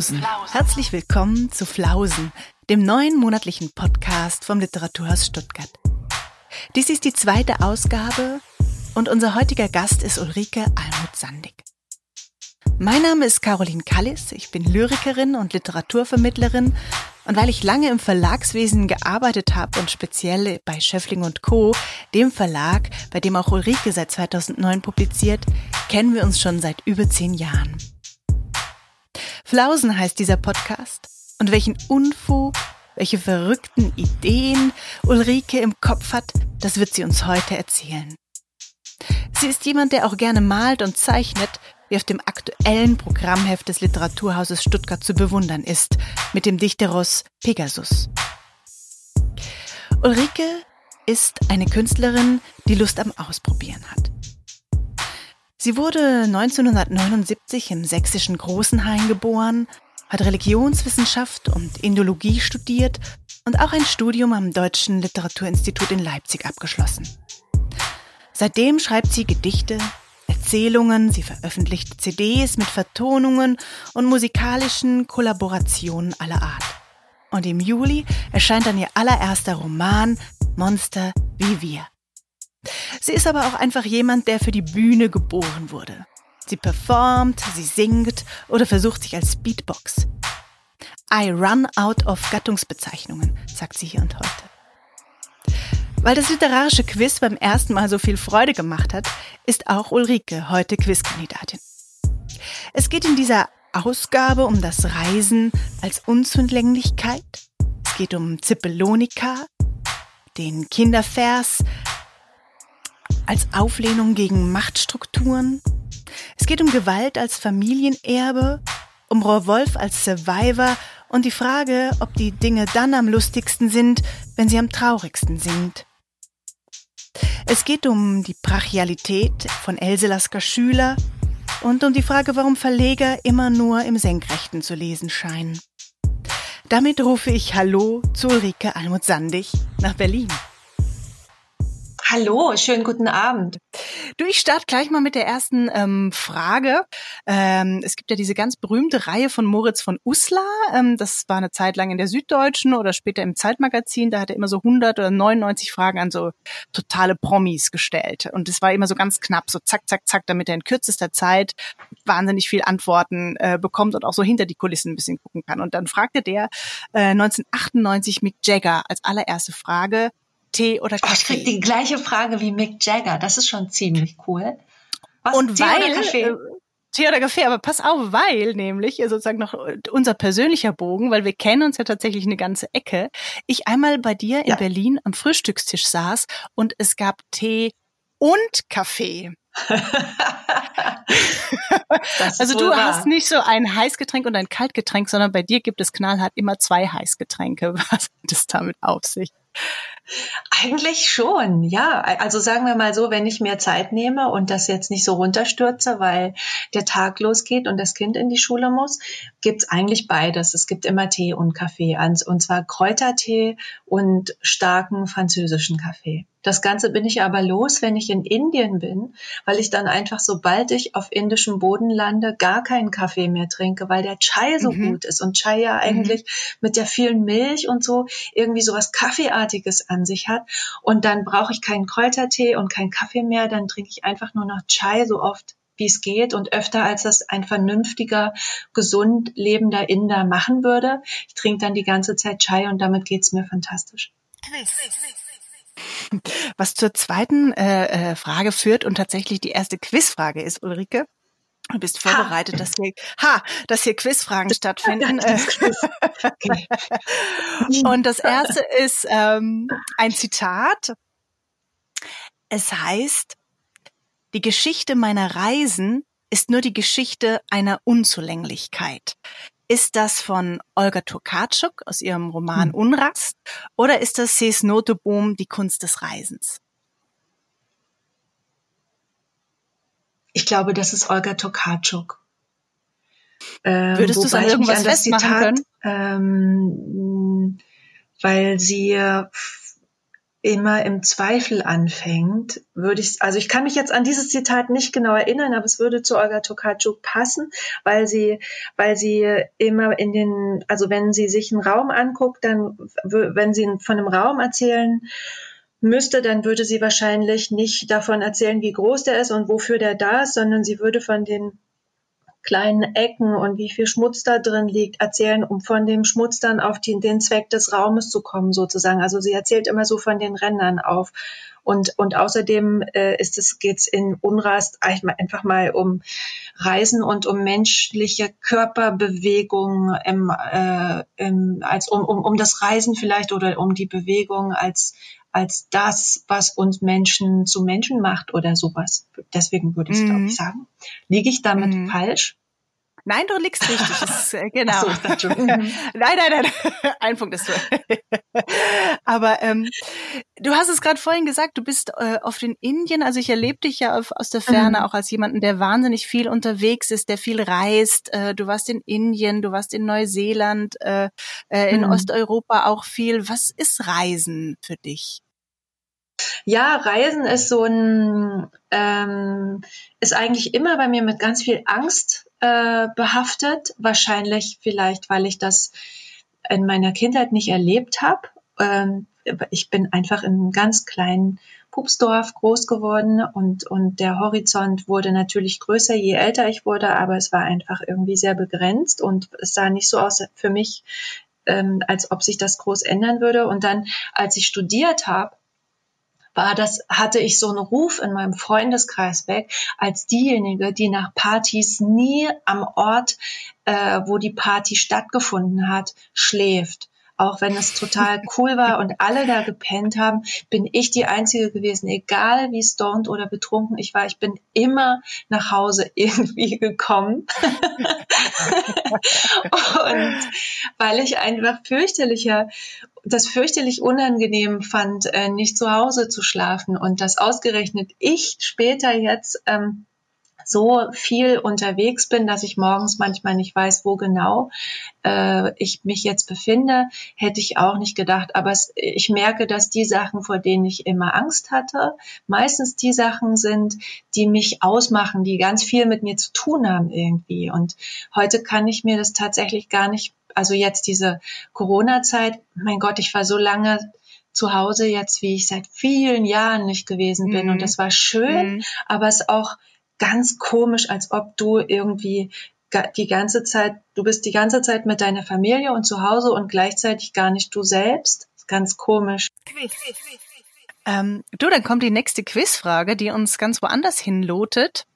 Flausen. Herzlich willkommen zu Flausen, dem neuen monatlichen Podcast vom Literaturhaus Stuttgart. Dies ist die zweite Ausgabe und unser heutiger Gast ist Ulrike Almuth-Sandig. Mein Name ist Caroline Kallis, ich bin Lyrikerin und Literaturvermittlerin und weil ich lange im Verlagswesen gearbeitet habe und speziell bei Schöffling und Co., dem Verlag, bei dem auch Ulrike seit 2009 publiziert, kennen wir uns schon seit über zehn Jahren. Flausen heißt dieser Podcast und welchen Unfug, welche verrückten Ideen Ulrike im Kopf hat, das wird sie uns heute erzählen. Sie ist jemand, der auch gerne malt und zeichnet, wie auf dem aktuellen Programmheft des Literaturhauses Stuttgart zu bewundern ist, mit dem Dichterus Pegasus. Ulrike ist eine Künstlerin, die Lust am Ausprobieren hat. Sie wurde 1979 im sächsischen Großenhain geboren, hat Religionswissenschaft und Indologie studiert und auch ein Studium am Deutschen Literaturinstitut in Leipzig abgeschlossen. Seitdem schreibt sie Gedichte, Erzählungen, sie veröffentlicht CDs mit Vertonungen und musikalischen Kollaborationen aller Art. Und im Juli erscheint dann ihr allererster Roman Monster wie wir. Sie ist aber auch einfach jemand, der für die Bühne geboren wurde. Sie performt, sie singt oder versucht sich als Beatbox. I run out of Gattungsbezeichnungen, sagt sie hier und heute. Weil das literarische Quiz beim ersten Mal so viel Freude gemacht hat, ist auch Ulrike heute Quizkandidatin. Es geht in dieser Ausgabe um das Reisen als Unzulänglichkeit. Es geht um Zippelonika, den Kindervers als Auflehnung gegen Machtstrukturen. Es geht um Gewalt als Familienerbe, um Wolf als Survivor und die Frage, ob die Dinge dann am lustigsten sind, wenn sie am traurigsten sind. Es geht um die Brachialität von Else Lasker Schüler und um die Frage, warum Verleger immer nur im Senkrechten zu lesen scheinen. Damit rufe ich Hallo zu Ulrike Almut-Sandig nach Berlin. Hallo, schönen guten Abend. Du, ich starte gleich mal mit der ersten ähm, Frage. Ähm, es gibt ja diese ganz berühmte Reihe von Moritz von Uslar. Ähm, das war eine Zeit lang in der Süddeutschen oder später im Zeitmagazin. Da hat er immer so 100 oder 99 Fragen an so totale Promis gestellt. Und es war immer so ganz knapp, so zack, zack, zack, damit er in kürzester Zeit wahnsinnig viel Antworten äh, bekommt und auch so hinter die Kulissen ein bisschen gucken kann. Und dann fragte der äh, 1998 Mick Jagger als allererste Frage, Tee oder Kaffee? Oh, ich krieg die gleiche Frage wie Mick Jagger. Das ist schon ziemlich cool. Was, und Tee weil, oder Kaffee? Äh, Tee oder Kaffee, aber pass auf, weil nämlich sozusagen noch unser persönlicher Bogen, weil wir kennen uns ja tatsächlich eine ganze Ecke, ich einmal bei dir in ja. Berlin am Frühstückstisch saß und es gab Tee und Kaffee. also du wahr. hast nicht so ein Heißgetränk und ein Kaltgetränk, sondern bei dir gibt es knallhart immer zwei Heißgetränke. Was hat es damit auf sich? Eigentlich schon, ja. Also sagen wir mal so, wenn ich mir Zeit nehme und das jetzt nicht so runterstürze, weil der Tag losgeht und das Kind in die Schule muss, gibt's eigentlich beides. Es gibt immer Tee und Kaffee, und zwar Kräutertee und starken französischen Kaffee. Das Ganze bin ich aber los, wenn ich in Indien bin, weil ich dann einfach, sobald ich auf indischem Boden lande, gar keinen Kaffee mehr trinke, weil der Chai so mhm. gut ist und Chai ja mhm. eigentlich mhm. mit der vielen Milch und so irgendwie sowas Kaffeeartiges an sich hat. Und dann brauche ich keinen Kräutertee und keinen Kaffee mehr, dann trinke ich einfach nur noch Chai so oft wie es geht und öfter als das ein vernünftiger, gesund lebender Inder machen würde. Ich trinke dann die ganze Zeit Chai und damit geht's mir fantastisch. Was zur zweiten äh, äh, Frage führt und tatsächlich die erste Quizfrage ist, Ulrike. Du bist vorbereitet, ha. dass hier, ha, dass hier Quizfragen stattfinden. und das erste ist ähm, ein Zitat. Es heißt, die Geschichte meiner Reisen ist nur die Geschichte einer Unzulänglichkeit. Ist das von Olga Tokarczuk aus ihrem Roman hm. Unrast oder ist das Sees Noteboom Die Kunst des Reisens? Ich glaube, das ist Olga Tokarczuk. Ähm, Würdest du es an irgendwas an festmachen Zitat, können? Ähm, weil sie immer im Zweifel anfängt, würde ich, also ich kann mich jetzt an dieses Zitat nicht genau erinnern, aber es würde zu Olga Tokarczuk passen, weil sie, weil sie immer in den, also wenn sie sich einen Raum anguckt, dann, wenn sie von einem Raum erzählen müsste, dann würde sie wahrscheinlich nicht davon erzählen, wie groß der ist und wofür der da ist, sondern sie würde von den kleinen Ecken und wie viel Schmutz da drin liegt, erzählen, um von dem Schmutz dann auf die, den Zweck des Raumes zu kommen, sozusagen. Also sie erzählt immer so von den Rändern auf. Und, und außerdem äh, ist es, geht's in Unrast einfach mal um Reisen und um menschliche Körperbewegung im, äh, im, als um, um, um das Reisen vielleicht oder um die Bewegung als als das, was uns Menschen zu Menschen macht oder sowas. Deswegen würde ich, mhm. glaube ich, sagen. Liege ich damit mhm. falsch? Nein, du liegst richtig. Ist, äh, genau. So, mhm. nein, nein, nein. Ein Punkt ist so. Aber ähm, du hast es gerade vorhin gesagt, du bist äh, oft in Indien. Also ich erlebe dich ja auf, aus der Ferne mhm. auch als jemanden, der wahnsinnig viel unterwegs ist, der viel reist. Äh, du warst in Indien, du warst in Neuseeland, äh, äh, in mhm. Osteuropa auch viel. Was ist Reisen für dich? Ja, Reisen ist so ein, ähm, ist eigentlich immer bei mir mit ganz viel Angst äh, behaftet. Wahrscheinlich vielleicht, weil ich das in meiner Kindheit nicht erlebt habe. Ähm, ich bin einfach in einem ganz kleinen Pupsdorf groß geworden und, und der Horizont wurde natürlich größer, je älter ich wurde, aber es war einfach irgendwie sehr begrenzt und es sah nicht so aus für mich, ähm, als ob sich das groß ändern würde. Und dann, als ich studiert habe, war das, hatte ich so einen Ruf in meinem Freundeskreis weg, als diejenige, die nach Partys nie am Ort, äh, wo die Party stattgefunden hat, schläft auch wenn es total cool war und alle da gepennt haben, bin ich die Einzige gewesen, egal wie stoned oder betrunken ich war, ich bin immer nach Hause irgendwie gekommen. und weil ich einfach fürchterlicher, das fürchterlich unangenehm fand, äh, nicht zu Hause zu schlafen und das ausgerechnet ich später jetzt ähm, so viel unterwegs bin, dass ich morgens manchmal nicht weiß, wo genau äh, ich mich jetzt befinde, hätte ich auch nicht gedacht. Aber es, ich merke, dass die Sachen, vor denen ich immer Angst hatte, meistens die Sachen sind, die mich ausmachen, die ganz viel mit mir zu tun haben irgendwie. Und heute kann ich mir das tatsächlich gar nicht, also jetzt diese Corona-Zeit, mein Gott, ich war so lange zu Hause jetzt, wie ich seit vielen Jahren nicht gewesen bin. Mhm. Und das war schön, mhm. aber es auch ganz komisch, als ob du irgendwie die ganze Zeit, du bist die ganze Zeit mit deiner Familie und zu Hause und gleichzeitig gar nicht du selbst. Ganz komisch. Ähm, du, dann kommt die nächste Quizfrage, die uns ganz woanders hinlotet.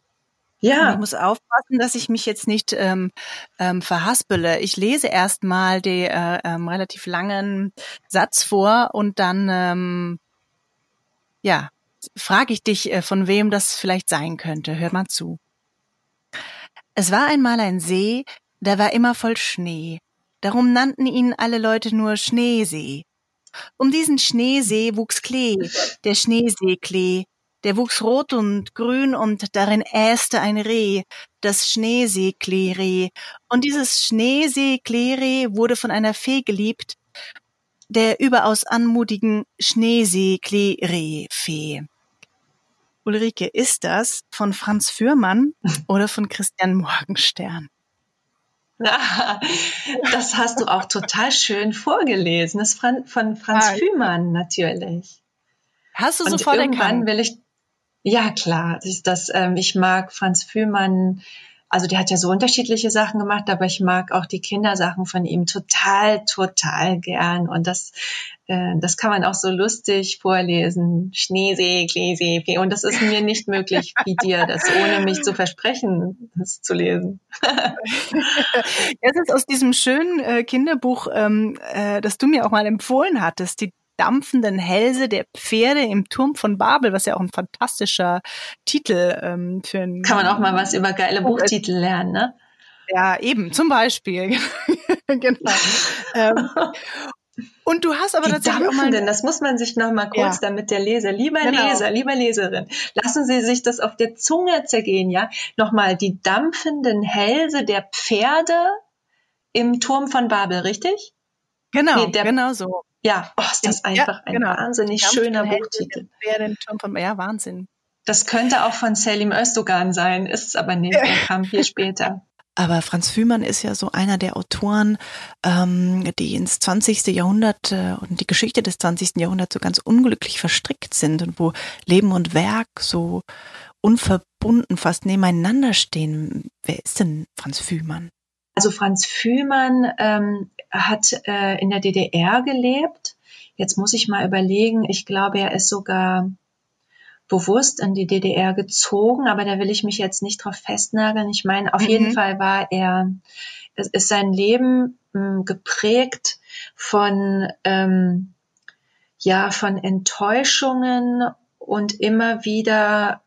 Ja. Und ich muss aufpassen, dass ich mich jetzt nicht ähm, ähm, verhaspele. Ich lese erstmal den äh, ähm, relativ langen Satz vor und dann ähm, ja frage ich dich, äh, von wem das vielleicht sein könnte. Hör mal zu. Es war einmal ein See, der war immer voll Schnee. Darum nannten ihn alle Leute nur Schneesee. Um diesen Schneesee wuchs Klee, der Schneeseeklee. Der wuchs rot und grün und darin äste ein Reh, das Schneeseekleereh. Und dieses Schneeseekleereh wurde von einer Fee geliebt, der überaus anmutigen Schneeseekleereh-Fee. Ulrike, ist das von Franz Fürmann oder von Christian Morgenstern? Das hast du auch total schön vorgelesen. Das ist von Franz ah, Fürmann natürlich. Hast du sofort irgendwann erkannt? will ich, ja klar, das ist das, ähm, ich mag Franz Fürmann also der hat ja so unterschiedliche Sachen gemacht, aber ich mag auch die Kindersachen von ihm total, total gern. Und das, äh, das kann man auch so lustig vorlesen. Schneesee, Kleesee, und das ist mir nicht möglich wie dir, das ohne mich zu versprechen, das zu lesen. Jetzt ist aus diesem schönen äh, Kinderbuch, ähm, äh, das du mir auch mal empfohlen hattest, die dampfenden Hälse der Pferde im Turm von Babel, was ja auch ein fantastischer Titel ähm, für ein. Kann man auch mal was über geile Buchtitel lernen, ne? Ja, eben, zum Beispiel. genau. ähm, und du hast aber Die tatsächlich auch mal das muss man sich noch mal kurz, ja. damit der Leser, lieber genau. Leser, lieber Leserin, lassen Sie sich das auf der Zunge zergehen, ja? Nochmal, die dampfenden Hälse der Pferde im Turm von Babel, richtig? Genau, nee, der, genau so. Ja, oh, ist das einfach ja, genau. ein wahnsinnig schöner Buchtitel. Von, ja, Wahnsinn. Das könnte auch von Selim Özdogan sein, ist es aber nicht, der kam viel später. Aber Franz Fühmann ist ja so einer der Autoren, ähm, die ins 20. Jahrhundert äh, und die Geschichte des 20. Jahrhunderts so ganz unglücklich verstrickt sind und wo Leben und Werk so unverbunden fast nebeneinander stehen. Wer ist denn Franz Fühmann? Also Franz Fühmann ähm, hat äh, in der DDR gelebt. Jetzt muss ich mal überlegen, ich glaube, er ist sogar bewusst in die DDR gezogen, aber da will ich mich jetzt nicht drauf festnageln. Ich meine, auf mhm. jeden Fall war er, es ist sein Leben ähm, geprägt von, ähm, ja, von Enttäuschungen und immer wieder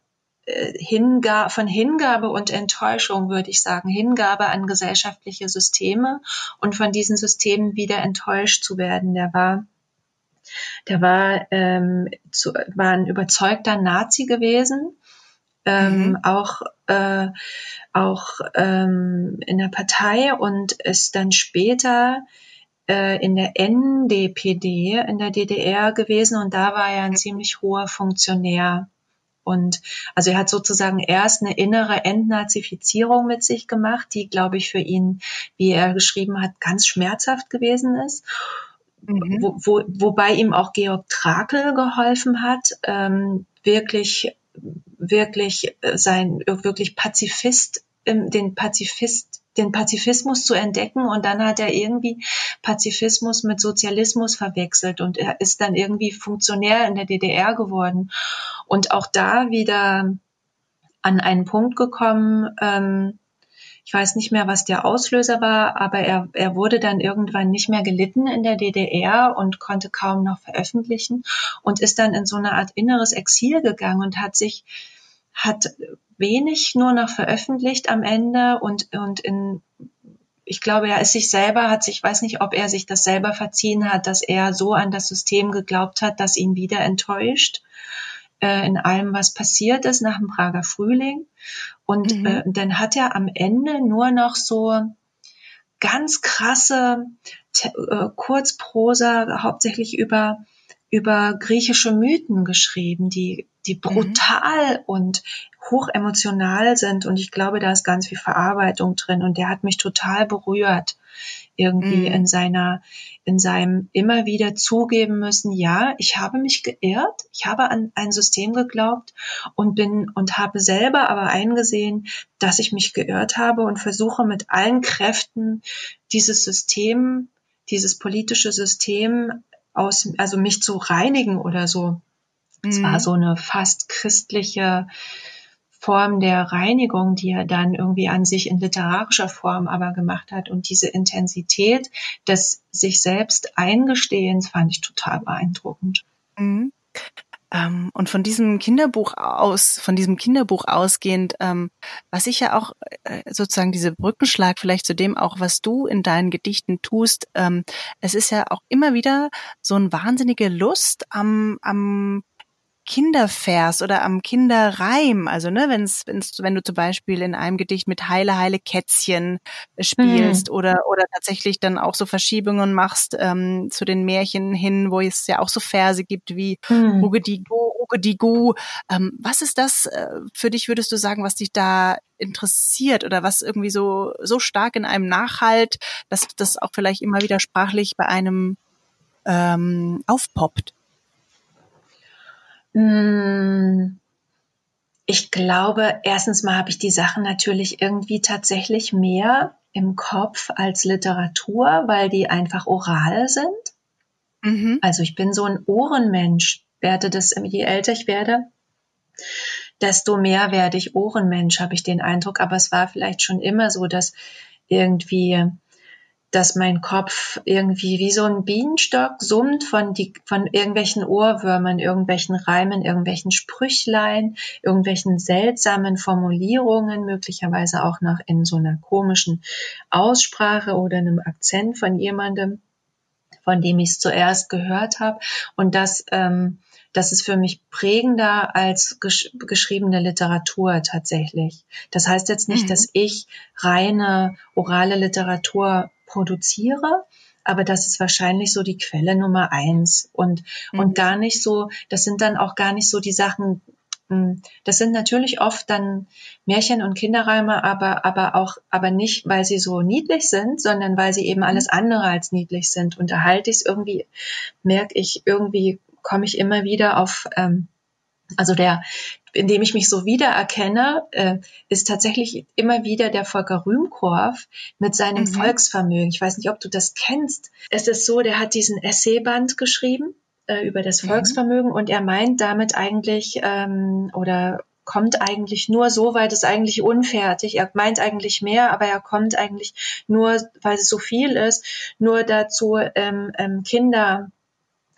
äh, Hingabe, von Hingabe und Enttäuschung, würde ich sagen, Hingabe an gesellschaftliche Systeme und von diesen Systemen wieder enttäuscht zu werden. Der war, der war, ähm, zu, war ein überzeugter Nazi gewesen, ähm, mhm. auch, äh, auch ähm, in der Partei und ist dann später äh, in der NDPD in der DDR gewesen und da war er ein ziemlich hoher Funktionär. Und also er hat sozusagen erst eine innere Entnazifizierung mit sich gemacht, die, glaube ich, für ihn, wie er geschrieben hat, ganz schmerzhaft gewesen ist. Mhm. Wo, wo, wobei ihm auch Georg Trakel geholfen hat, ähm, wirklich, wirklich sein, wirklich Pazifist, den Pazifist den Pazifismus zu entdecken und dann hat er irgendwie Pazifismus mit Sozialismus verwechselt und er ist dann irgendwie Funktionär in der DDR geworden und auch da wieder an einen Punkt gekommen, ähm, ich weiß nicht mehr, was der Auslöser war, aber er, er wurde dann irgendwann nicht mehr gelitten in der DDR und konnte kaum noch veröffentlichen und ist dann in so eine Art inneres Exil gegangen und hat sich, hat wenig nur noch veröffentlicht am Ende und, und in, ich glaube, er ist sich selber, hat sich, weiß nicht, ob er sich das selber verziehen hat, dass er so an das System geglaubt hat, dass ihn wieder enttäuscht äh, in allem, was passiert ist nach dem Prager Frühling. Und mhm. äh, dann hat er am Ende nur noch so ganz krasse äh, Kurzprosa, hauptsächlich über über griechische Mythen geschrieben, die, die mhm. brutal mhm. und hochemotional sind. Und ich glaube, da ist ganz viel Verarbeitung drin. Und der hat mich total berührt, irgendwie mhm. in seiner, in seinem immer wieder zugeben müssen, ja, ich habe mich geirrt, ich habe an ein System geglaubt und bin und habe selber aber eingesehen, dass ich mich geirrt habe und versuche mit allen Kräften dieses System, dieses politische System aus, also mich zu reinigen oder so. Es mhm. war so eine fast christliche Form der Reinigung, die er dann irgendwie an sich in literarischer Form aber gemacht hat. Und diese Intensität des sich selbst Eingestehens fand ich total beeindruckend. Mhm. Ähm, und von diesem Kinderbuch aus, von diesem Kinderbuch ausgehend, ähm, was ich ja auch äh, sozusagen diese Brückenschlag vielleicht zu dem auch, was du in deinen Gedichten tust, ähm, es ist ja auch immer wieder so eine wahnsinnige Lust am, am Kindervers oder am Kinderreim. Also, ne, wenn's, wenn's, wenn du zum Beispiel in einem Gedicht mit Heile, Heile Kätzchen spielst mhm. oder, oder tatsächlich dann auch so Verschiebungen machst ähm, zu den Märchen hin, wo es ja auch so Verse gibt wie mhm. Ugedigu, Ugedigu. Ähm, was ist das äh, für dich, würdest du sagen, was dich da interessiert oder was irgendwie so, so stark in einem nachhalt, dass das auch vielleicht immer wieder sprachlich bei einem ähm, aufpoppt? Hm, ich glaube, erstens mal habe ich die Sachen natürlich irgendwie tatsächlich mehr im Kopf als Literatur, weil die einfach oral sind. Mhm. Also ich bin so ein Ohrenmensch, werde das, je älter ich werde, desto mehr werde ich Ohrenmensch, habe ich den Eindruck. Aber es war vielleicht schon immer so, dass irgendwie dass mein Kopf irgendwie wie so ein Bienenstock summt von, die, von irgendwelchen Ohrwürmern, irgendwelchen Reimen, irgendwelchen Sprüchlein, irgendwelchen seltsamen Formulierungen, möglicherweise auch noch in so einer komischen Aussprache oder einem Akzent von jemandem, von dem ich es zuerst gehört habe. Und das, ähm, das ist für mich prägender als gesch geschriebene Literatur tatsächlich. Das heißt jetzt nicht, mhm. dass ich reine orale Literatur produziere. aber das ist wahrscheinlich so die Quelle Nummer eins und, mhm. und gar nicht so, das sind dann auch gar nicht so die Sachen, hm, das sind natürlich oft dann Märchen und Kinderreime, aber, aber auch, aber nicht, weil sie so niedlich sind, sondern weil sie eben alles andere als niedlich sind. Und da halte ich es irgendwie, merke ich, irgendwie komme ich immer wieder auf, ähm, also der, in dem ich mich so wiedererkenne, äh, ist tatsächlich immer wieder der Volker Rühmkorff mit seinem mhm. Volksvermögen. Ich weiß nicht, ob du das kennst. Es ist so, der hat diesen Essayband geschrieben äh, über das mhm. Volksvermögen mhm. und er meint damit eigentlich ähm, oder kommt eigentlich nur so weit, ist eigentlich unfertig. Er meint eigentlich mehr, aber er kommt eigentlich nur, weil es so viel ist, nur dazu, ähm, ähm, Kinder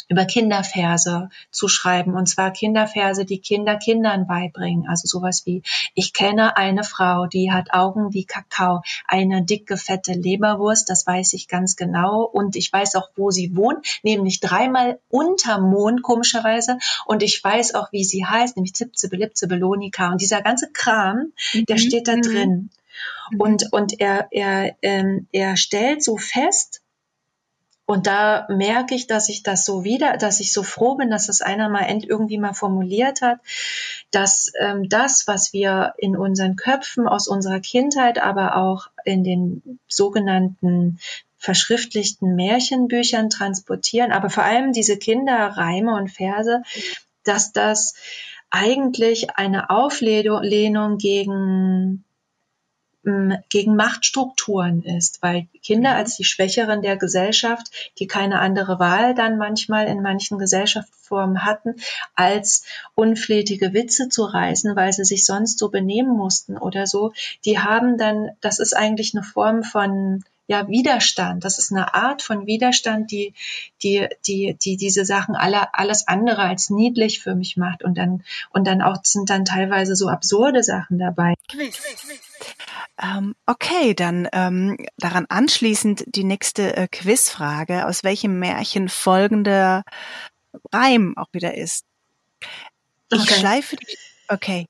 über Kinderverse zu schreiben. Und zwar Kinderverse, die Kinder Kindern beibringen. Also sowas wie, ich kenne eine Frau, die hat Augen wie Kakao, eine dicke, fette Leberwurst, das weiß ich ganz genau. Und ich weiß auch, wo sie wohnt, nämlich dreimal unter Mond, komischerweise. Und ich weiß auch, wie sie heißt, nämlich Zipze, Belipze, Belonika. Und dieser ganze Kram, mhm. der steht da mhm. drin. Mhm. Und, und er, er, ähm, er stellt so fest, und da merke ich, dass ich das so wieder, dass ich so froh bin, dass das einer mal irgendwie mal formuliert hat, dass ähm, das, was wir in unseren Köpfen aus unserer Kindheit, aber auch in den sogenannten verschriftlichten Märchenbüchern transportieren, aber vor allem diese Kinderreime und Verse, dass das eigentlich eine Auflehnung gegen gegen Machtstrukturen ist, weil Kinder mhm. als die Schwächeren der Gesellschaft, die keine andere Wahl dann manchmal in manchen Gesellschaftsformen hatten, als unflätige Witze zu reißen, weil sie sich sonst so benehmen mussten oder so, die haben dann, das ist eigentlich eine Form von ja, Widerstand. Das ist eine Art von Widerstand, die, die, die, die diese Sachen alle, alles andere als niedlich für mich macht. Und dann, und dann auch sind dann teilweise so absurde Sachen dabei. Ähm, okay, dann ähm, daran anschließend die nächste äh, Quizfrage, aus welchem Märchen folgender Reim auch wieder ist. Ich okay. schleife die, okay.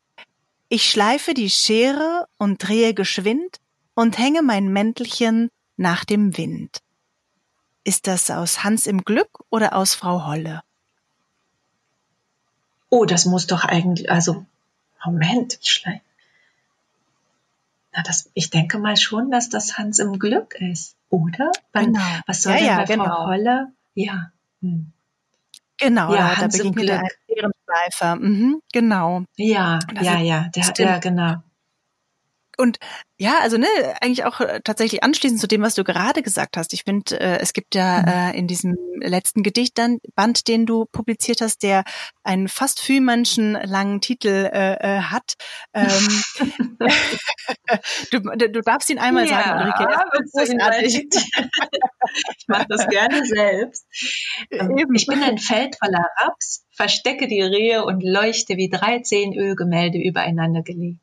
Ich schleife die Schere und drehe geschwind und hänge mein Mäntelchen nach dem Wind. Ist das aus Hans im Glück oder aus Frau Holle? Oh, das muss doch eigentlich, also, Moment, ich schleife. Na, das, ich denke mal schon, dass das Hans im Glück ist, oder? Wann, genau. Was soll ja, denn ja, bei genau. Frau Holle? Ja. Hm. Genau, ja, da begegnet der Schleifer. Mhm, genau. Ja, das ja, ja, der, ja, genau. Und ja, also ne, eigentlich auch äh, tatsächlich anschließend zu dem, was du gerade gesagt hast. Ich finde, äh, es gibt ja mhm. äh, in diesem letzten Gedicht dann Band, den du publiziert hast, der einen fast Fühlmenschen langen Titel äh, äh, hat. Ähm, du, du darfst ihn einmal ja, sagen, Ulrike. ich mache das gerne selbst. Ähm, Eben. Ich bin ein Feld voller Raps, verstecke die Rehe und leuchte wie dreizehn Ölgemälde übereinander gelegt.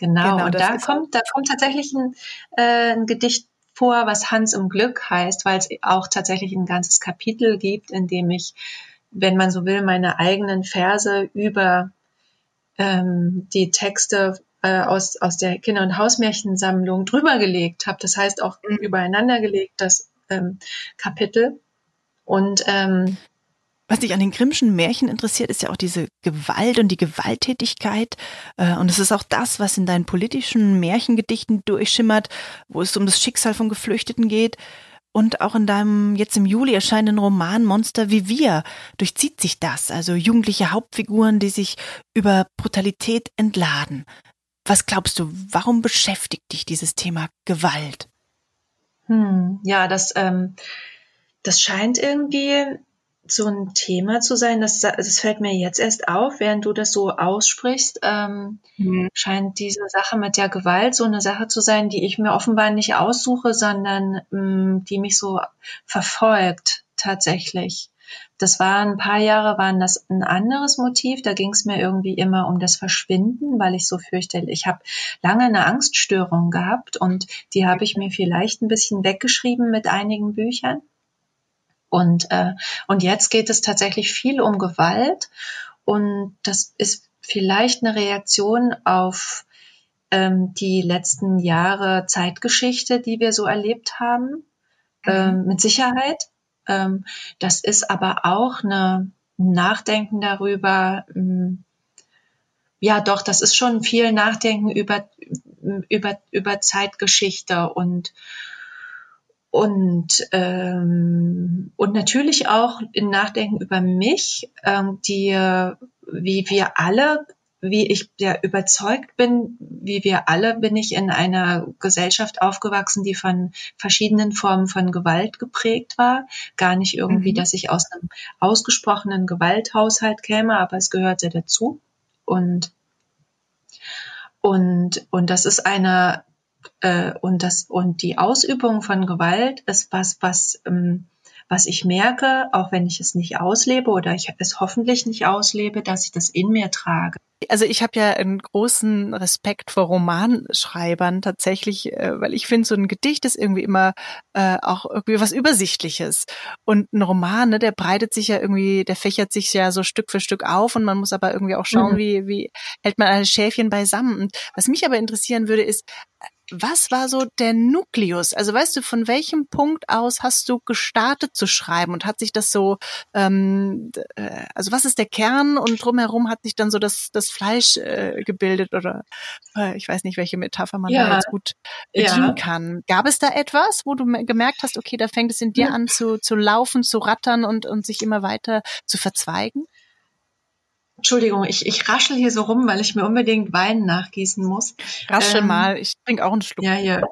Genau, genau und da kommt, da kommt tatsächlich ein, äh, ein Gedicht vor, was Hans im Glück heißt, weil es auch tatsächlich ein ganzes Kapitel gibt, in dem ich, wenn man so will, meine eigenen Verse über ähm, die Texte äh, aus, aus der Kinder- und Hausmärchensammlung drüber gelegt habe. Das heißt auch mhm. übereinander gelegt, das ähm, Kapitel. Und ähm, was dich an den Grimmschen Märchen interessiert, ist ja auch diese Gewalt und die Gewalttätigkeit. Äh, und es ist auch das, was in deinen politischen Märchengedichten durchschimmert, wo es um das Schicksal von Geflüchteten geht. Und auch in deinem jetzt im Juli erscheinenden Roman Monster wie wir durchzieht sich das. Also jugendliche Hauptfiguren, die sich über Brutalität entladen. Was glaubst du, warum beschäftigt dich dieses Thema Gewalt? Hm, ja, das, ähm, das scheint irgendwie so ein Thema zu sein. Das, das fällt mir jetzt erst auf, während du das so aussprichst. Ähm, mhm. Scheint diese Sache mit der Gewalt so eine Sache zu sein, die ich mir offenbar nicht aussuche, sondern ähm, die mich so verfolgt tatsächlich. Das war ein paar Jahre, waren das ein anderes Motiv. Da ging es mir irgendwie immer um das Verschwinden, weil ich so fürchte, ich habe lange eine Angststörung gehabt und die habe ich mir vielleicht ein bisschen weggeschrieben mit einigen Büchern. Und, äh, und jetzt geht es tatsächlich viel um Gewalt. Und das ist vielleicht eine Reaktion auf ähm, die letzten Jahre Zeitgeschichte, die wir so erlebt haben. mhm. ähm, mit Sicherheit. Ähm, das ist aber auch eine Nachdenken darüber, ähm, ja doch, das ist schon viel Nachdenken über, über, über Zeitgeschichte und und ähm, und natürlich auch in Nachdenken über mich, ähm, die wie wir alle wie ich ja überzeugt bin, wie wir alle, bin ich in einer Gesellschaft aufgewachsen, die von verschiedenen Formen von Gewalt geprägt war. Gar nicht irgendwie, mhm. dass ich aus einem ausgesprochenen Gewalthaushalt käme, aber es gehörte dazu. Und, und, und das ist eine, äh, und das, und die Ausübung von Gewalt ist was, was, ähm, was ich merke, auch wenn ich es nicht auslebe oder ich es hoffentlich nicht auslebe, dass ich das in mir trage. Also ich habe ja einen großen Respekt vor Romanschreibern tatsächlich, äh, weil ich finde, so ein Gedicht ist irgendwie immer äh, auch irgendwie was Übersichtliches. Und ein Roman, ne, der breitet sich ja irgendwie, der fächert sich ja so Stück für Stück auf und man muss aber irgendwie auch schauen, mhm. wie, wie hält man alle Schäfchen beisammen. Und was mich aber interessieren würde, ist, was war so der Nukleus? Also weißt du, von welchem Punkt aus hast du gestartet zu schreiben und hat sich das so, ähm, äh, also was ist der Kern und drumherum hat sich dann so das, das Fleisch äh, gebildet oder äh, ich weiß nicht, welche Metapher man ja. da jetzt gut bedienen ja. kann. Gab es da etwas, wo du gemerkt hast, okay, da fängt es in dir an zu, zu laufen, zu rattern und, und sich immer weiter zu verzweigen? Entschuldigung, ich, ich raschel hier so rum, weil ich mir unbedingt Wein nachgießen muss. Raschel ähm, mal, ich trinke auch einen Schluck. Ja, hier.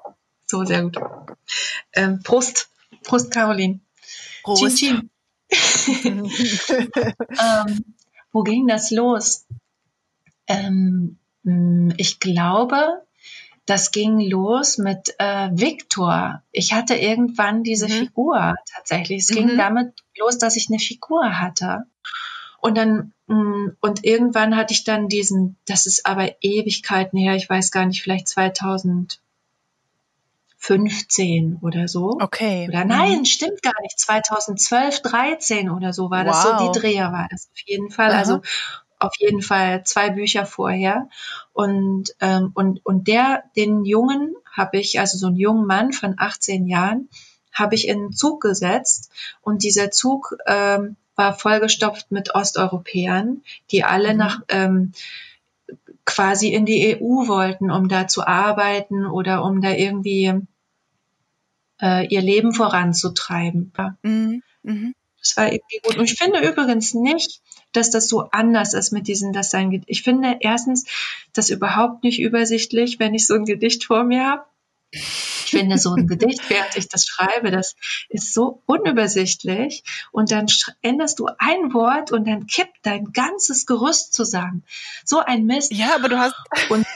So, sehr gut. Ähm, Prost. Prost, Caroline. Prost. Chin, chin. ähm, wo ging das los? Ähm, mm, ich glaube, das ging los mit äh, Victor. Ich hatte irgendwann diese mhm. Figur tatsächlich. Es mhm. ging damit los, dass ich eine Figur hatte. Und dann, mm, und irgendwann hatte ich dann diesen, das ist aber Ewigkeiten her, ich weiß gar nicht, vielleicht 2015 oder so. Okay. Oder nein, mhm. stimmt gar nicht, 2012, 13 oder so war wow. das so, die Dreher war das auf jeden Fall. Aha. Also auf jeden Fall zwei Bücher vorher. Und, ähm, und, und der, den Jungen habe ich, also so einen jungen Mann von 18 Jahren, habe ich in einen Zug gesetzt und dieser Zug ähm, war vollgestopft mit Osteuropäern, die alle mhm. nach ähm, quasi in die EU wollten, um da zu arbeiten oder um da irgendwie äh, ihr Leben voranzutreiben. Mhm. Mhm. Das war irgendwie gut. Und ich finde übrigens nicht, dass das so anders ist mit diesen, dass sein, ich finde erstens das überhaupt nicht übersichtlich, wenn ich so ein Gedicht vor mir habe. Ich finde so ein Gedicht, während ich das schreibe, das ist so unübersichtlich. Und dann änderst du ein Wort und dann kippt dein ganzes Gerüst zusammen. So ein Mist. Ja, aber du hast, und,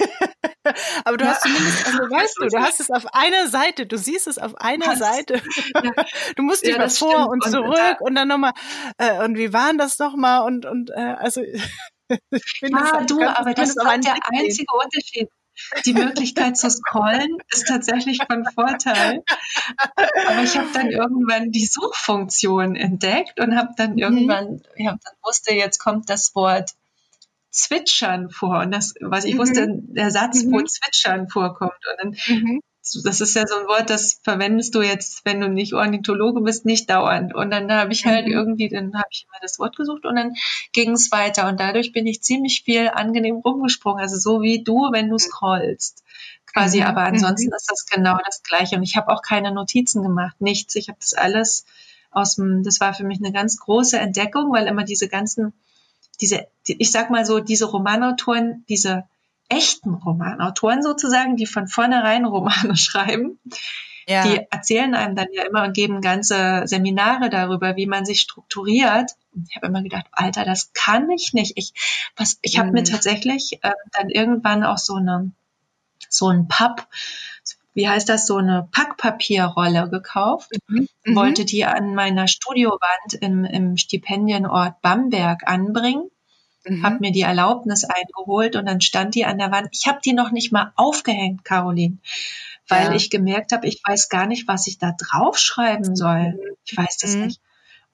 aber du ja, hast zumindest, also weißt du, du hast es auf einer Seite, du siehst es auf einer hast, Seite. Ja, du musst dich ja, mal vor und zurück und, und dann nochmal, äh, und wie waren das nochmal und, und, äh, also, ich das, du, aber das ist der einzige Unterschied die Möglichkeit zu scrollen ist tatsächlich von Vorteil. Aber ich habe dann irgendwann die Suchfunktion entdeckt und habe dann mhm. irgendwann, ich hab, dann wusste, jetzt kommt das Wort Zwitschern vor. Und das, was ich mhm. wusste, der Satz, wo mhm. Zwitschern vorkommt. Und dann mhm das ist ja so ein Wort, das verwendest du jetzt, wenn du nicht Ornithologe bist, nicht dauernd. Und dann habe ich halt mhm. irgendwie, dann habe ich immer das Wort gesucht und dann ging es weiter. Und dadurch bin ich ziemlich viel angenehm rumgesprungen. Also so wie du, wenn du scrollst. Quasi, mhm. aber ansonsten mhm. ist das genau das Gleiche. Und ich habe auch keine Notizen gemacht, nichts. Ich habe das alles aus dem, das war für mich eine ganz große Entdeckung, weil immer diese ganzen, diese, ich sag mal so, diese Romanautoren, diese echten Romanautoren sozusagen, die von vornherein Romane schreiben, ja. die erzählen einem dann ja immer und geben ganze Seminare darüber, wie man sich strukturiert. Und ich habe immer gedacht, Alter, das kann ich nicht. Ich, was, ich habe mhm. mir tatsächlich äh, dann irgendwann auch so eine so ein Papp, wie heißt das, so eine Packpapierrolle gekauft, mhm. mhm. wollte die an meiner Studiowand im, im Stipendienort Bamberg anbringen mhm. habe mir die Erlaubnis eingeholt und dann stand die an der Wand. Ich habe die noch nicht mal aufgehängt, Caroline, weil ja. ich gemerkt habe, ich weiß gar nicht, was ich da draufschreiben soll. Mhm. Ich weiß das mhm. nicht.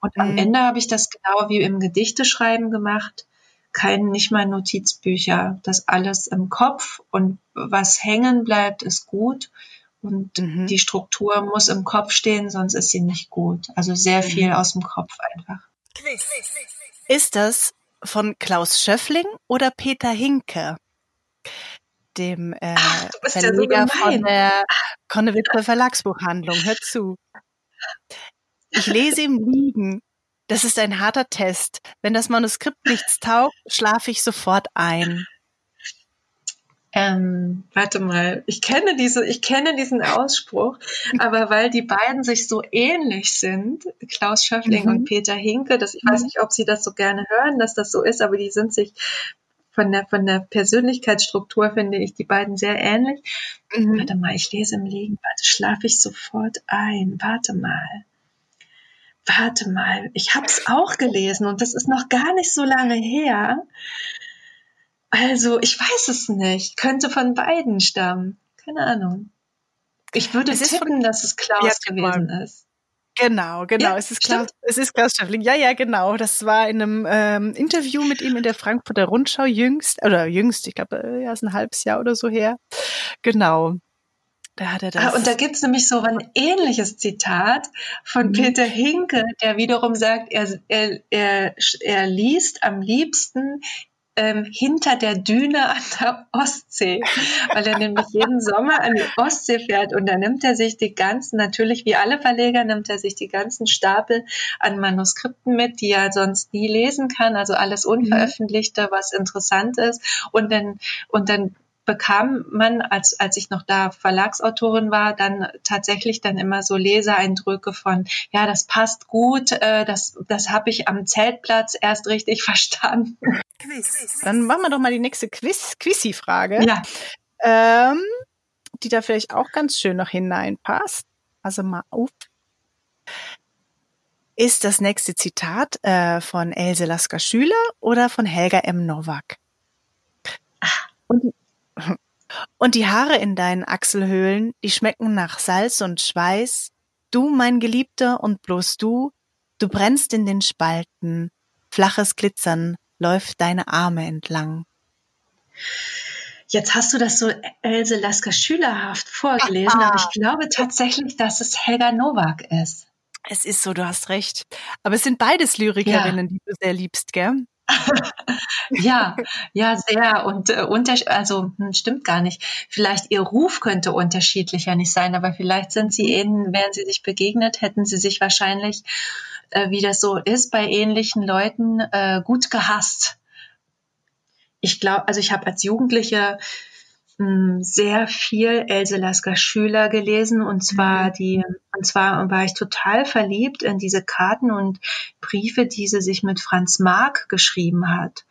Und am mhm. Ende habe ich das genau wie im Gedichteschreiben gemacht. Kein, nicht mal Notizbücher. Das alles im Kopf und was hängen bleibt, ist gut. Und mhm. die Struktur muss im Kopf stehen, sonst ist sie nicht gut. Also sehr viel mhm. aus dem Kopf einfach. Ist das von Klaus Schöffling oder Peter Hinke? Dem äh, Ach, Verleger ja so von der Konnewitzer Verlagsbuchhandlung. Hör zu. Ich lese im Liegen. Das ist ein harter Test. Wenn das Manuskript nichts taugt, schlafe ich sofort ein. Ähm, warte mal, ich kenne diese, ich kenne diesen Ausspruch, aber weil die beiden sich so ähnlich sind, Klaus Schöffling mhm. und Peter Hinke, das, ich weiß mhm. nicht, ob Sie das so gerne hören, dass das so ist, aber die sind sich von der, von der Persönlichkeitsstruktur finde ich die beiden sehr ähnlich. Mhm. Warte mal, ich lese im Liegen, warte, schlafe ich sofort ein, warte mal. Warte mal, ich habe es auch gelesen und das ist noch gar nicht so lange her. Also, ich weiß es nicht. Könnte von beiden stammen. Keine Ahnung. Ich würde es tippen, von, dass es Klaus ja, gewesen ist. Genau, genau. Ja, es ist Klaus, es ist Klaus Schäffling. Ja, ja, genau. Das war in einem ähm, Interview mit ihm in der Frankfurter Rundschau jüngst, oder jüngst, ich glaube, äh, ja, ist ein halbes Jahr oder so her. Genau. Da hat er das. Ah, und da gibt's nämlich so ein ähnliches Zitat von mhm. Peter Hinke, der wiederum sagt, er, er, er, er liest am liebsten ähm, hinter der Düne an der Ostsee, weil er nämlich jeden Sommer an die Ostsee fährt und da nimmt er sich die ganzen, natürlich wie alle Verleger, nimmt er sich die ganzen Stapel an Manuskripten mit, die er sonst nie lesen kann, also alles mhm. Unveröffentlichte, was interessant ist. Und dann, und dann bekam man, als, als ich noch da Verlagsautorin war, dann tatsächlich dann immer so Leseeindrücke von, ja, das passt gut, äh, das, das habe ich am Zeltplatz erst richtig verstanden. Dann machen wir doch mal die nächste Quiz, Quizzy-Frage. Ja. Ähm, die da vielleicht auch ganz schön noch hineinpasst. Also mal auf. Ist das nächste Zitat äh, von Else Lasker Schüler oder von Helga M. Nowak? Und und die Haare in deinen Achselhöhlen, die schmecken nach Salz und Schweiß. Du, mein Geliebter, und bloß du, du brennst in den Spalten. Flaches Glitzern läuft deine Arme entlang. Jetzt hast du das so Else Lasker schülerhaft vorgelesen, aber ich glaube tatsächlich, dass es Helga Nowak ist. Es ist so, du hast recht. Aber es sind beides Lyrikerinnen, ja. die du sehr liebst, gell? ja, ja, sehr. Und äh, unter, also hm, stimmt gar nicht. Vielleicht ihr Ruf könnte unterschiedlicher nicht sein, aber vielleicht sind sie ihnen, wären sie sich begegnet, hätten sie sich wahrscheinlich, äh, wie das so ist, bei ähnlichen Leuten äh, gut gehasst. Ich glaube, also ich habe als Jugendliche sehr viel Else Lasker Schüler gelesen und zwar mhm. die und zwar war ich total verliebt in diese Karten und Briefe, die sie sich mit Franz Marc geschrieben hat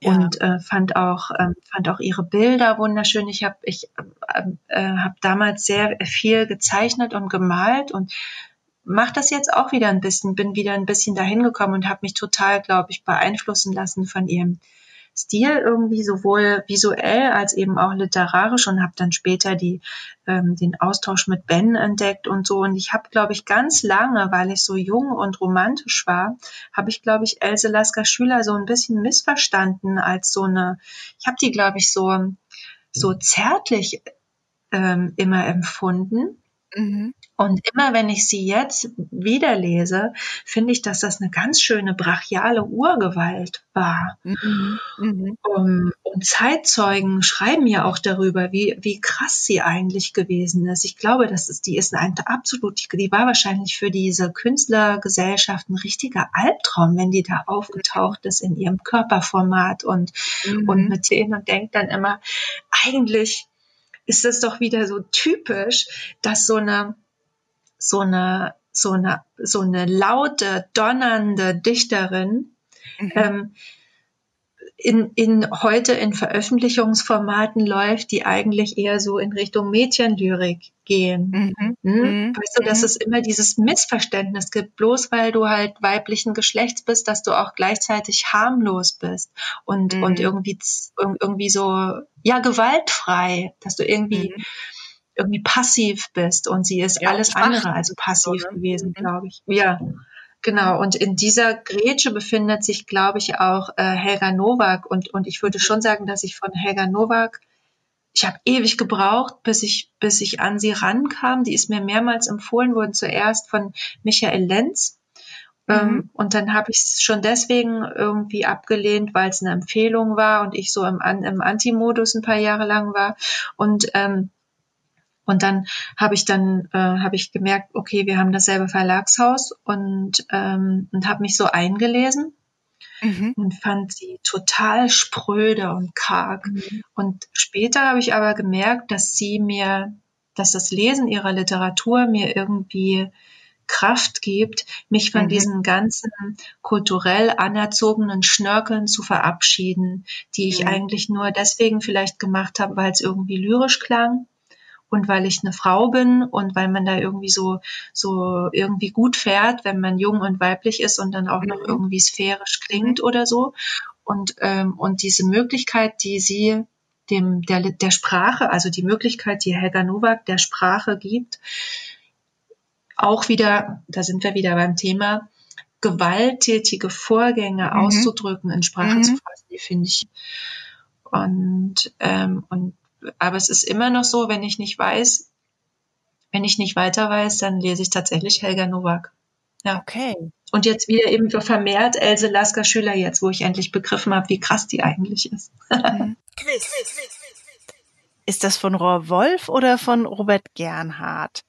ja. und äh, fand auch äh, fand auch ihre Bilder wunderschön. Ich habe ich äh, äh, habe damals sehr viel gezeichnet und gemalt und mache das jetzt auch wieder ein bisschen, bin wieder ein bisschen dahin gekommen und habe mich total, glaube ich, beeinflussen lassen von ihrem Stil irgendwie sowohl visuell als eben auch literarisch und habe dann später die ähm, den Austausch mit Ben entdeckt und so und ich habe glaube ich ganz lange, weil ich so jung und romantisch war, habe ich glaube ich Else Lasker Schüler so ein bisschen missverstanden als so eine ich habe die glaube ich so so zärtlich ähm, immer empfunden. Mhm. Und immer wenn ich sie jetzt wieder lese, finde ich, dass das eine ganz schöne brachiale Urgewalt war. Mhm. Mhm. Um, und Zeitzeugen schreiben ja auch darüber, wie, wie krass sie eigentlich gewesen ist. Ich glaube, das ist, die ist ein absolut, die war wahrscheinlich für diese Künstlergesellschaft ein richtiger Albtraum, wenn die da aufgetaucht ist in ihrem Körperformat und, mhm. und mit denen und denkt dann immer, eigentlich ist es doch wieder so typisch, dass so eine so eine, so eine, so eine laute, donnernde Dichterin, mhm. ähm, in, in heute in Veröffentlichungsformaten läuft, die eigentlich eher so in Richtung Mädchenlyrik gehen. Mhm. Hm? Mhm. Weißt du, dass mhm. es immer dieses Missverständnis gibt, bloß weil du halt weiblichen Geschlechts bist, dass du auch gleichzeitig harmlos bist und, mhm. und irgendwie, irgendwie so, ja, gewaltfrei, dass du irgendwie mhm irgendwie passiv bist und sie ist ja, alles andere als passiv gewesen, mhm. glaube ich. Ja, genau. Und in dieser Grätsche befindet sich, glaube ich, auch äh, Helga Nowak und, und ich würde schon sagen, dass ich von Helga Nowak ich habe ewig gebraucht, bis ich, bis ich an sie rankam. Die ist mir mehrmals empfohlen worden, zuerst von Michael Lenz. Mhm. Ähm, und dann habe ich es schon deswegen irgendwie abgelehnt, weil es eine Empfehlung war und ich so im, im Anti-Modus ein paar Jahre lang war. Und ähm, und dann habe ich dann äh, habe ich gemerkt, okay, wir haben dasselbe Verlagshaus und ähm, und habe mich so eingelesen mhm. und fand sie total spröde und karg. Mhm. Und später habe ich aber gemerkt, dass sie mir, dass das Lesen ihrer Literatur mir irgendwie Kraft gibt, mich von mhm. diesen ganzen kulturell anerzogenen Schnörkeln zu verabschieden, die ich mhm. eigentlich nur deswegen vielleicht gemacht habe, weil es irgendwie lyrisch klang und weil ich eine Frau bin und weil man da irgendwie so so irgendwie gut fährt, wenn man jung und weiblich ist und dann auch mhm. noch irgendwie sphärisch klingt mhm. oder so und ähm, und diese Möglichkeit, die sie dem der der Sprache, also die Möglichkeit, die Helga Nowak der Sprache gibt, auch wieder, da sind wir wieder beim Thema, gewalttätige Vorgänge mhm. auszudrücken, in Sprache mhm. zu fassen, die finde ich und ähm, und aber es ist immer noch so, wenn ich nicht weiß, wenn ich nicht weiter weiß, dann lese ich tatsächlich Helga Nowak. Ja. Okay. Und jetzt wieder eben vermehrt Else Lasker Schüler jetzt, wo ich endlich begriffen habe, wie krass die eigentlich ist. Mhm. ist das von Rohr Wolf oder von Robert Gernhardt?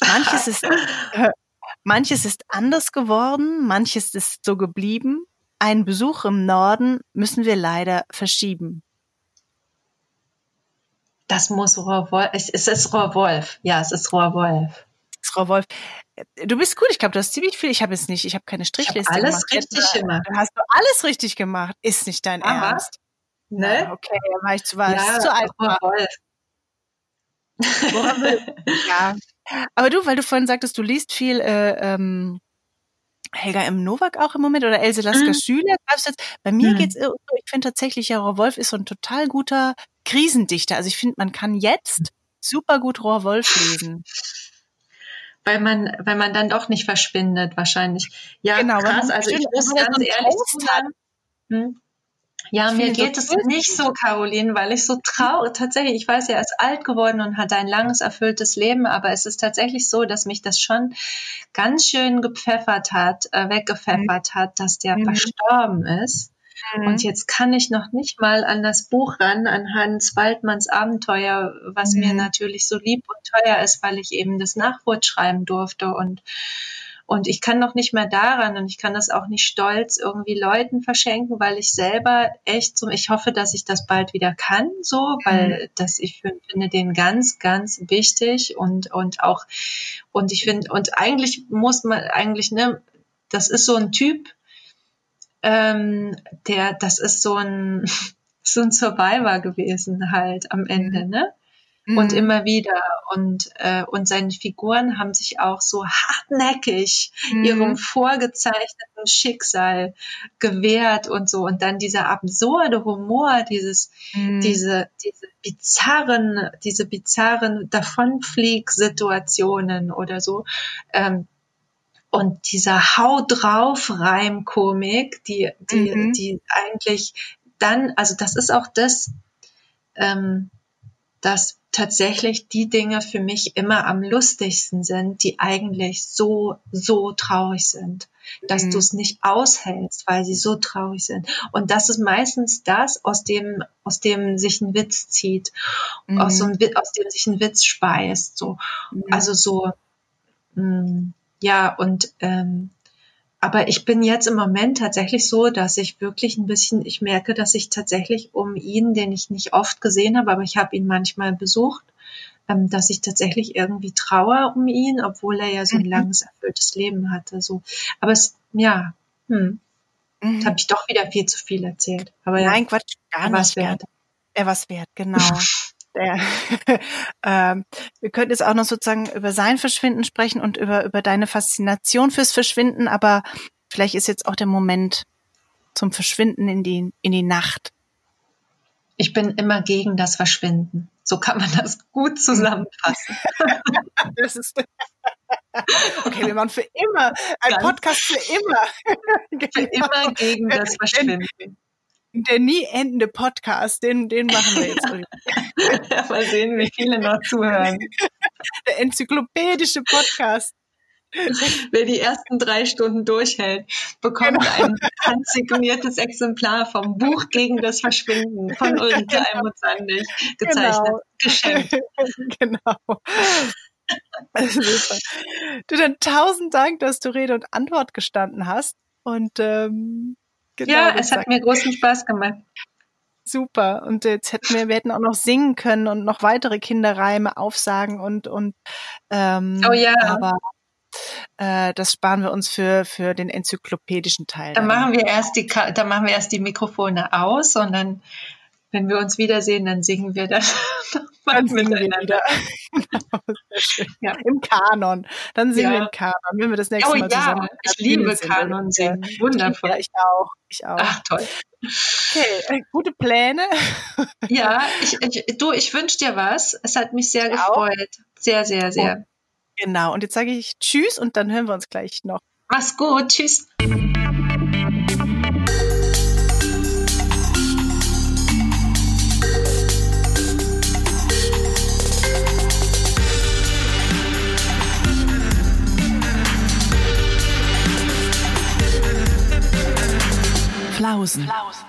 Manches ist, äh, manches ist anders geworden, manches ist so geblieben. Einen Besuch im Norden müssen wir leider verschieben. Das muss Rohrwolf. Es ist Rohrwolf. Ja, es ist Rohrwolf. Es ist Rohrwolf. Du bist gut. Ich glaube, du hast ziemlich viel. Ich habe es nicht. Ich habe keine Strichliste ich hab alles gemacht. richtig gemacht. Du hast du alles richtig gemacht. Ist nicht dein Aha. Ernst. Ne? Ja, okay, war ich zu was. Ja, zu alt. Rohrwolf. ja. Aber du, weil du vorhin sagtest, du liest viel äh, ähm, Helga M. Nowak auch im Moment oder Else Lasker mhm. Schüler. Bei mir mhm. geht's ich finde tatsächlich, ja, Wolf ist so ein total guter Krisendichter. Also ich finde, man kann jetzt super gut Rohr Wolf lesen. Weil man, weil man dann doch nicht verschwindet, wahrscheinlich. Ja, genau, krass. Also ich muss ganz ehrlich sagen, hm? Ja, mir geht es nicht so, Caroline, weil ich so traurig, tatsächlich, ich weiß, er ist alt geworden und hat ein langes, erfülltes Leben, aber es ist tatsächlich so, dass mich das schon ganz schön gepfeffert hat, äh, weggepfeffert mhm. hat, dass der mhm. verstorben ist. Mhm. Und jetzt kann ich noch nicht mal an das Buch ran, an Hans Waldmanns Abenteuer, was mhm. mir natürlich so lieb und teuer ist, weil ich eben das Nachwort schreiben durfte und und ich kann noch nicht mehr daran und ich kann das auch nicht stolz irgendwie Leuten verschenken, weil ich selber echt so, ich hoffe, dass ich das bald wieder kann, so, weil mhm. das, ich finde den ganz, ganz wichtig und, und auch, und ich finde, und eigentlich muss man, eigentlich, ne, das ist so ein Typ, ähm, der, das ist so ein, so ein Survivor gewesen halt am Ende, mhm. ne? Und mhm. immer wieder. Und, äh, und seine Figuren haben sich auch so hartnäckig mhm. ihrem vorgezeichneten Schicksal gewehrt und so. Und dann dieser absurde Humor, dieses, mhm. diese, diese bizarren, diese bizarren Davonflieg-Situationen oder so. Ähm, und dieser Hau drauf Reimkomik, die, die, mhm. die eigentlich dann, also das ist auch das, ähm, dass tatsächlich die Dinge für mich immer am lustigsten sind, die eigentlich so, so traurig sind. Dass mhm. du es nicht aushältst, weil sie so traurig sind. Und das ist meistens das, aus dem, aus dem sich ein Witz zieht, mhm. aus, so einem, aus dem sich ein Witz speist. So. Mhm. Also so, mh, mm, ja, und ähm, aber ich bin jetzt im Moment tatsächlich so, dass ich wirklich ein bisschen, ich merke, dass ich tatsächlich um ihn, den ich nicht oft gesehen habe, aber ich habe ihn manchmal besucht, ähm, dass ich tatsächlich irgendwie trauer um ihn, obwohl er ja so ein mhm. langes, erfülltes Leben hatte. So. Aber es, ja, hm, mhm. habe ich doch wieder viel zu viel erzählt. Aber Nein, ja, Quatsch, gar nicht. Wert. Er was wert, genau. Der, ähm, wir könnten jetzt auch noch sozusagen über sein Verschwinden sprechen und über, über deine Faszination fürs Verschwinden, aber vielleicht ist jetzt auch der Moment zum Verschwinden in die, in die Nacht. Ich bin immer gegen das Verschwinden. So kann man das gut zusammenfassen. das ist okay, wir machen für immer ein Podcast für immer. Für immer gegen das Verschwinden. Der nie endende Podcast, den, den machen wir jetzt. ja, mal sehen, wie viele noch zuhören. Der enzyklopädische Podcast. Wer die ersten drei Stunden durchhält, bekommt genau. ein handsigniertes Exemplar vom Buch gegen das Verschwinden von Ulrike genau. Almut Sandig gezeichnet. Genau. Geschenkt. Genau. Super. Du, dann tausend Dank, dass du Rede und Antwort gestanden hast. Und ähm, genau, ja, es hat mir großen Spaß gemacht. Super. Und jetzt hätten wir, wir hätten auch noch singen können und noch weitere Kinderreime aufsagen und und ähm, oh ja. aber äh, das sparen wir uns für, für den enzyklopädischen Teil. Dann machen wir erst die, dann machen wir erst die Mikrofone aus und dann, wenn wir uns wiedersehen, dann singen wir das. Dann singen wir wieder. ja. Im Kanon. Dann singen ja. wir im Kanon, wenn wir das nächste oh, Mal ja. zusammen. Ich liebe Kanon singen. Wundervoll. Ja, ich auch. Ich auch. Ach, toll. Okay, äh, gute Pläne. ja, ich, ich, du, ich wünsche dir was. Es hat mich sehr ich gefreut. Auch. Sehr, sehr, sehr. Oh. Genau, und jetzt sage ich Tschüss und dann hören wir uns gleich noch. Mach's gut, Tschüss. Flausen. Flausen.